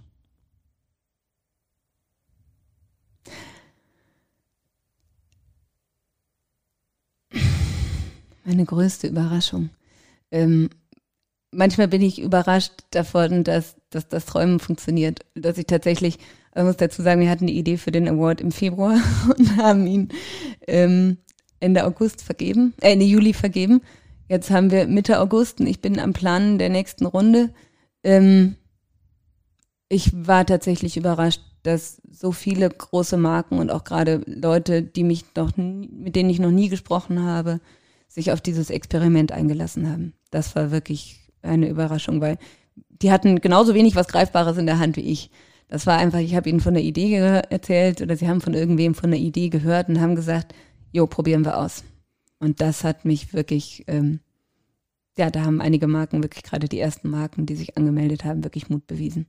Meine größte Überraschung. Ähm, manchmal bin ich überrascht davon, dass, dass das Träumen funktioniert. Dass ich tatsächlich, ich muss dazu sagen, wir hatten die Idee für den Award im Februar und haben ihn ähm, Ende August vergeben, äh, Ende Juli vergeben. Jetzt haben wir Mitte August und ich bin am Planen der nächsten Runde. Ähm, ich war tatsächlich überrascht, dass so viele große Marken und auch gerade Leute, die mich noch, mit denen ich noch nie gesprochen habe, sich auf dieses Experiment eingelassen haben. Das war wirklich eine Überraschung, weil die hatten genauso wenig was Greifbares in der Hand wie ich. Das war einfach, ich habe ihnen von der Idee erzählt oder sie haben von irgendwem von der Idee gehört und haben gesagt, jo, probieren wir aus. Und das hat mich wirklich, ähm, ja, da haben einige Marken, wirklich gerade die ersten Marken, die sich angemeldet haben, wirklich Mut bewiesen.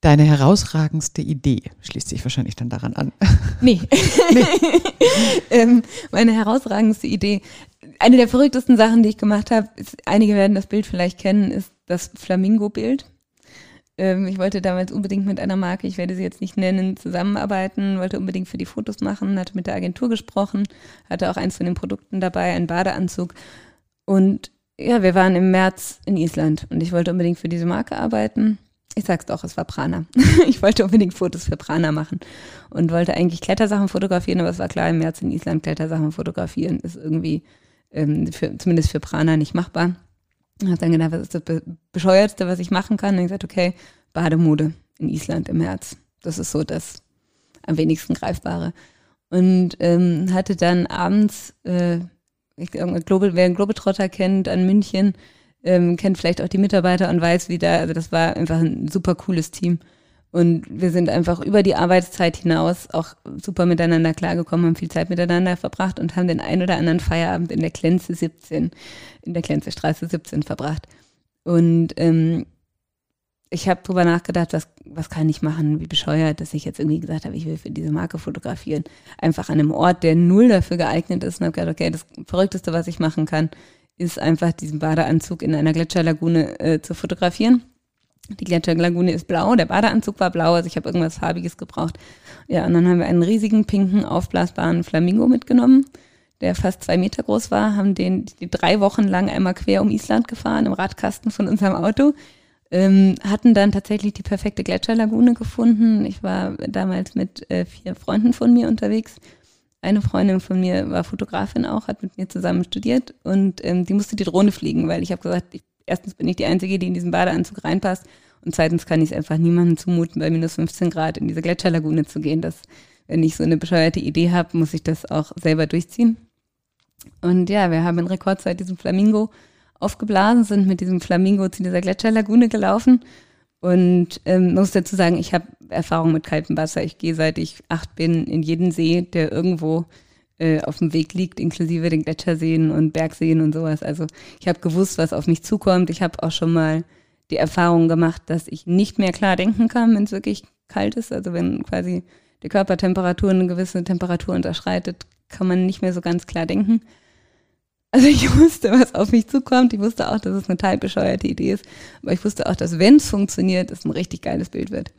Deine herausragendste Idee schließt sich wahrscheinlich dann daran an. Nee. nee. ähm, meine herausragendste Idee, eine der verrücktesten Sachen, die ich gemacht habe, ist, einige werden das Bild vielleicht kennen, ist das Flamingo-Bild. Ähm, ich wollte damals unbedingt mit einer Marke, ich werde sie jetzt nicht nennen, zusammenarbeiten, wollte unbedingt für die Fotos machen, hatte mit der Agentur gesprochen, hatte auch eins von den Produkten dabei, einen Badeanzug. Und ja, wir waren im März in Island und ich wollte unbedingt für diese Marke arbeiten ich sag's doch, es war Prana. ich wollte unbedingt Fotos für Prana machen und wollte eigentlich Klettersachen fotografieren, aber es war klar, im März in Island Klettersachen fotografieren ist irgendwie ähm, für, zumindest für Prana nicht machbar. Ich habe dann gedacht, was ist das Bescheuertste, was ich machen kann? Und ich gesagt, okay, Bademode in Island im März. Das ist so das am wenigsten greifbare. Und ähm, hatte dann abends, äh, ich, Globe, wer einen Globetrotter kennt, an München, ähm, kennt vielleicht auch die Mitarbeiter und weiß, wie da, also das war einfach ein super cooles Team. Und wir sind einfach über die Arbeitszeit hinaus auch super miteinander klargekommen, haben viel Zeit miteinander verbracht und haben den ein oder anderen Feierabend in der Klenze 17, in der Klenze Straße 17 verbracht. Und ähm, ich habe drüber nachgedacht, was, was kann ich machen, wie bescheuert, dass ich jetzt irgendwie gesagt habe, ich will für diese Marke fotografieren. Einfach an einem Ort, der null dafür geeignet ist. Und habe gedacht, okay, das Verrückteste, was ich machen kann, ist einfach diesen Badeanzug in einer Gletscherlagune äh, zu fotografieren. Die Gletscherlagune ist blau, der Badeanzug war blau, also ich habe irgendwas Farbiges gebraucht. Ja, und dann haben wir einen riesigen, pinken, aufblasbaren Flamingo mitgenommen, der fast zwei Meter groß war, haben den die drei Wochen lang einmal quer um Island gefahren im Radkasten von unserem Auto. Ähm, hatten dann tatsächlich die perfekte Gletscherlagune gefunden. Ich war damals mit äh, vier Freunden von mir unterwegs. Eine Freundin von mir war Fotografin auch, hat mit mir zusammen studiert und ähm, die musste die Drohne fliegen, weil ich habe gesagt, ich erstens bin ich die Einzige, die in diesen Badeanzug reinpasst. Und zweitens kann ich es einfach niemandem zumuten, bei minus 15 Grad in diese Gletscherlagune zu gehen. Das, wenn ich so eine bescheuerte Idee habe, muss ich das auch selber durchziehen. Und ja, wir haben in Rekordzeit diesen Flamingo aufgeblasen, sind mit diesem Flamingo zu dieser Gletscherlagune gelaufen. Und ähm, muss dazu sagen, ich habe Erfahrung mit kaltem Wasser. Ich gehe seit ich acht bin in jeden See, der irgendwo äh, auf dem Weg liegt, inklusive den Gletscherseen und Bergseen und sowas. Also ich habe gewusst, was auf mich zukommt. Ich habe auch schon mal die Erfahrung gemacht, dass ich nicht mehr klar denken kann, wenn es wirklich kalt ist. Also wenn quasi die Körpertemperatur eine gewisse Temperatur unterschreitet, kann man nicht mehr so ganz klar denken. Also ich wusste, was auf mich zukommt. Ich wusste auch, dass es eine total bescheuerte Idee ist. Aber ich wusste auch, dass wenn es funktioniert, es ein richtig geiles Bild wird.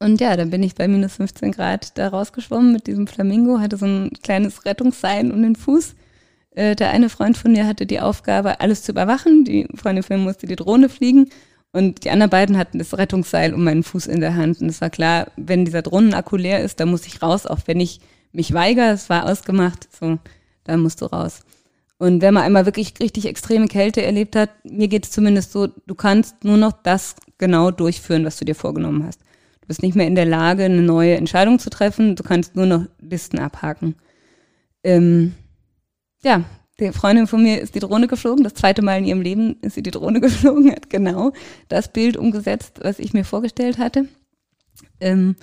Und ja, dann bin ich bei minus 15 Grad da rausgeschwommen mit diesem Flamingo, hatte so ein kleines Rettungsseil um den Fuß. Äh, der eine Freund von mir hatte die Aufgabe, alles zu überwachen. Die Freundin von mir musste die Drohne fliegen. Und die anderen beiden hatten das Rettungsseil um meinen Fuß in der Hand. Und es war klar, wenn dieser Drohnenakku leer ist, dann muss ich raus, auch wenn ich mich weigere. Es war ausgemacht, so, dann musst du raus. Und wenn man einmal wirklich richtig extreme Kälte erlebt hat, mir geht es zumindest so, du kannst nur noch das genau durchführen, was du dir vorgenommen hast. Bist nicht mehr in der Lage, eine neue Entscheidung zu treffen. Du kannst nur noch Listen abhaken. Ähm, ja, die Freundin von mir ist die Drohne geflogen. Das zweite Mal in ihrem Leben ist sie die Drohne geflogen, hat genau das Bild umgesetzt, was ich mir vorgestellt hatte. Ähm,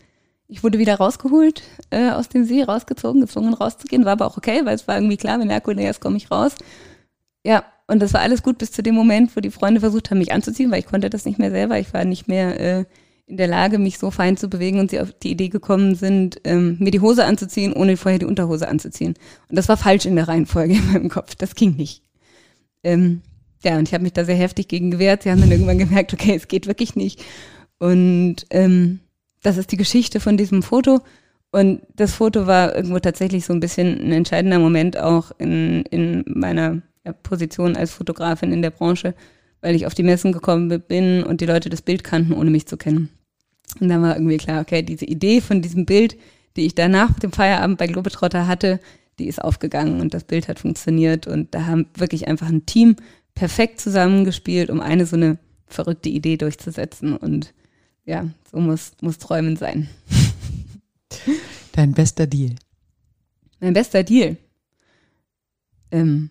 ich wurde wieder rausgeholt, äh, aus dem See, rausgezogen, gezwungen rauszugehen, war aber auch okay, weil es war irgendwie klar, wenn der Akku leer ist, komme ich raus. Ja, und das war alles gut bis zu dem Moment, wo die Freunde versucht haben, mich anzuziehen, weil ich konnte das nicht mehr selber. Ich war nicht mehr äh, in der Lage, mich so fein zu bewegen und sie auf die Idee gekommen sind, ähm, mir die Hose anzuziehen, ohne vorher die Unterhose anzuziehen. Und das war falsch in der Reihenfolge in meinem Kopf. Das ging nicht. Ähm, ja, und ich habe mich da sehr heftig gegen gewehrt. Sie haben dann irgendwann gemerkt, okay, es geht wirklich nicht. Und ähm, das ist die Geschichte von diesem Foto. Und das Foto war irgendwo tatsächlich so ein bisschen ein entscheidender Moment auch in, in meiner Position als Fotografin in der Branche, weil ich auf die Messen gekommen bin und die Leute das Bild kannten, ohne mich zu kennen. Und dann war irgendwie klar, okay, diese Idee von diesem Bild, die ich danach dem Feierabend bei Globetrotter hatte, die ist aufgegangen und das Bild hat funktioniert und da haben wirklich einfach ein Team perfekt zusammengespielt, um eine so eine verrückte Idee durchzusetzen und ja, so muss, muss Träumen sein. Dein bester Deal. Mein bester Deal. Ähm,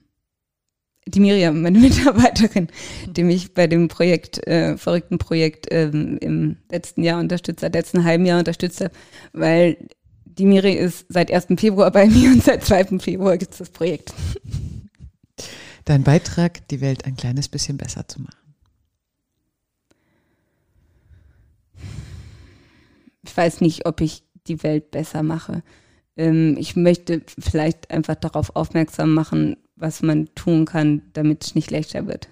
die Miriam, meine Mitarbeiterin, die mich bei dem Projekt, äh, verrückten Projekt ähm, im letzten Jahr unterstützt hat, letzten halben Jahr unterstützt hat, weil die Miri ist seit 1. Februar bei mir und seit 2. Februar gibt es das Projekt. Dein Beitrag, die Welt ein kleines bisschen besser zu machen. Ich weiß nicht, ob ich die Welt besser mache. Ähm, ich möchte vielleicht einfach darauf aufmerksam machen, was man tun kann, damit es nicht schlechter wird.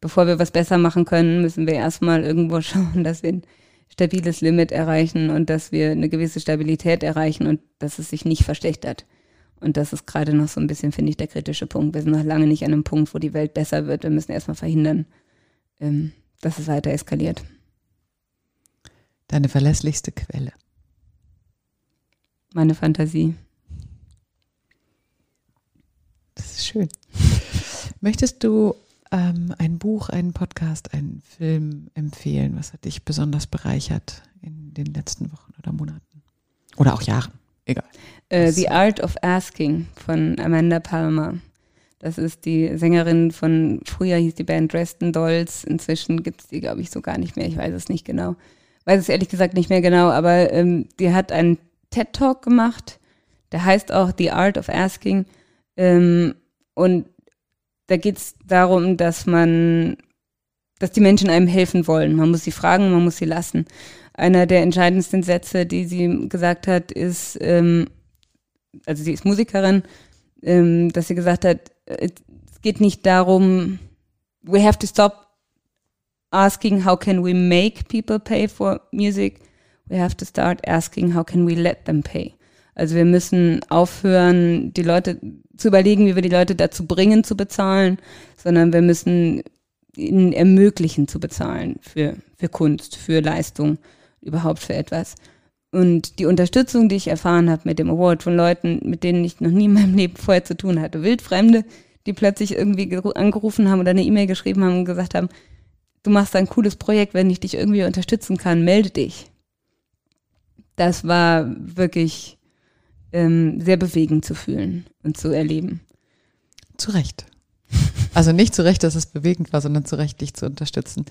Bevor wir was besser machen können, müssen wir erstmal irgendwo schauen, dass wir ein stabiles Limit erreichen und dass wir eine gewisse Stabilität erreichen und dass es sich nicht verschlechtert. Und das ist gerade noch so ein bisschen, finde ich, der kritische Punkt. Wir sind noch lange nicht an einem Punkt, wo die Welt besser wird. Wir müssen erstmal verhindern, ähm, dass es weiter eskaliert. Deine verlässlichste Quelle. Meine Fantasie. Das ist schön. Möchtest du ähm, ein Buch, einen Podcast, einen Film empfehlen? Was hat dich besonders bereichert in den letzten Wochen oder Monaten? Oder auch Jahren, egal. Äh, The Art of Asking von Amanda Palmer. Das ist die Sängerin von, früher hieß die Band Dresden Dolls, inzwischen gibt es die, glaube ich, so gar nicht mehr, ich weiß es nicht genau. Weiß es ehrlich gesagt nicht mehr genau, aber ähm, die hat einen TED-Talk gemacht, der heißt auch The Art of Asking. Ähm, und da geht es darum, dass man, dass die Menschen einem helfen wollen. Man muss sie fragen, man muss sie lassen. Einer der entscheidendsten Sätze, die sie gesagt hat, ist, ähm, also sie ist Musikerin, ähm, dass sie gesagt hat, es geht nicht darum, we have to stop asking how can we make people pay for music. We have to start asking how can we let them pay. Also wir müssen aufhören, die Leute zu überlegen, wie wir die Leute dazu bringen zu bezahlen, sondern wir müssen ihnen ermöglichen zu bezahlen für, für Kunst, für Leistung, überhaupt für etwas. Und die Unterstützung, die ich erfahren habe mit dem Award von Leuten, mit denen ich noch nie in meinem Leben vorher zu tun hatte, Wildfremde, die plötzlich irgendwie angerufen haben oder eine E-Mail geschrieben haben und gesagt haben, du machst ein cooles Projekt, wenn ich dich irgendwie unterstützen kann, melde dich. Das war wirklich ähm, sehr bewegend zu fühlen und zu erleben. Zu Recht. Also nicht zu Recht, dass es bewegend war, sondern zu Recht, dich zu unterstützen.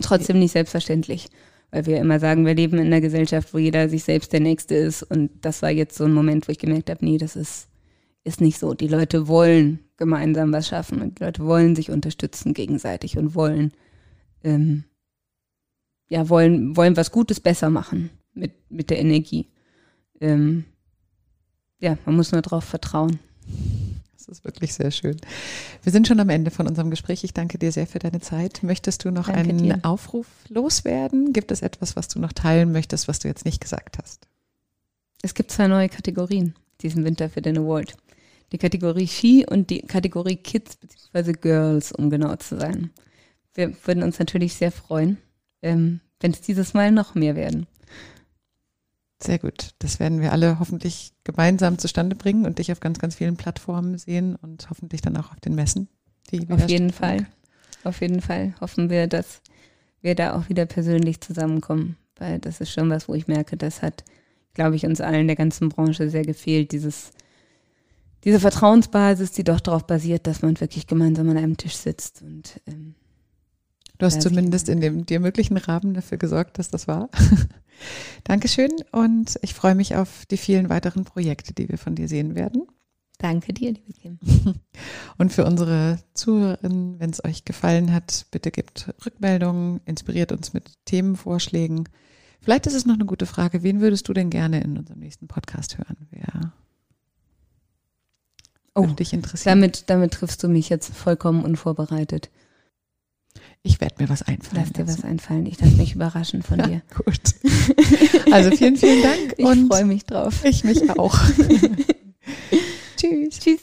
Trotzdem nicht selbstverständlich, weil wir immer sagen, wir leben in einer Gesellschaft, wo jeder sich selbst der Nächste ist. Und das war jetzt so ein Moment, wo ich gemerkt habe, nee, das ist, ist nicht so. Die Leute wollen gemeinsam was schaffen und die Leute wollen sich unterstützen gegenseitig und wollen, ähm, ja, wollen, wollen was Gutes besser machen mit, mit der Energie. Ähm, ja, man muss nur darauf vertrauen. Das ist wirklich sehr schön. Wir sind schon am Ende von unserem Gespräch. Ich danke dir sehr für deine Zeit. Möchtest du noch danke einen dir. Aufruf loswerden? Gibt es etwas, was du noch teilen möchtest, was du jetzt nicht gesagt hast? Es gibt zwei neue Kategorien diesen Winter für den Award. Die Kategorie Ski und die Kategorie Kids bzw. Girls, um genau zu sein. Wir würden uns natürlich sehr freuen, ähm, wenn es dieses Mal noch mehr werden. Sehr gut. Das werden wir alle hoffentlich gemeinsam zustande bringen und dich auf ganz, ganz vielen Plattformen sehen und hoffentlich dann auch auf den Messen. auf jeden Fall. Auf jeden Fall hoffen wir, dass wir da auch wieder persönlich zusammenkommen, weil das ist schon was, wo ich merke, das hat, glaube ich, uns allen der ganzen Branche sehr gefehlt, dieses, diese Vertrauensbasis, die doch darauf basiert, dass man wirklich gemeinsam an einem Tisch sitzt und ähm, Du hast zumindest in dem dir möglichen Rahmen dafür gesorgt, dass das war. Dankeschön und ich freue mich auf die vielen weiteren Projekte, die wir von dir sehen werden. Danke dir, liebe Kim. Und für unsere Zuhörerinnen, wenn es euch gefallen hat, bitte gebt Rückmeldungen, inspiriert uns mit Themenvorschlägen. Vielleicht ist es noch eine gute Frage, wen würdest du denn gerne in unserem nächsten Podcast hören? Wer oh, dich interessiert? Damit, damit triffst du mich jetzt vollkommen unvorbereitet. Ich werde mir was einfallen. Lass dir lassen. was einfallen. Ich lasse mich überraschen von dir. Gut. Also vielen, vielen Dank. ich freue mich drauf. Ich mich auch. Tschüss. Tschüss.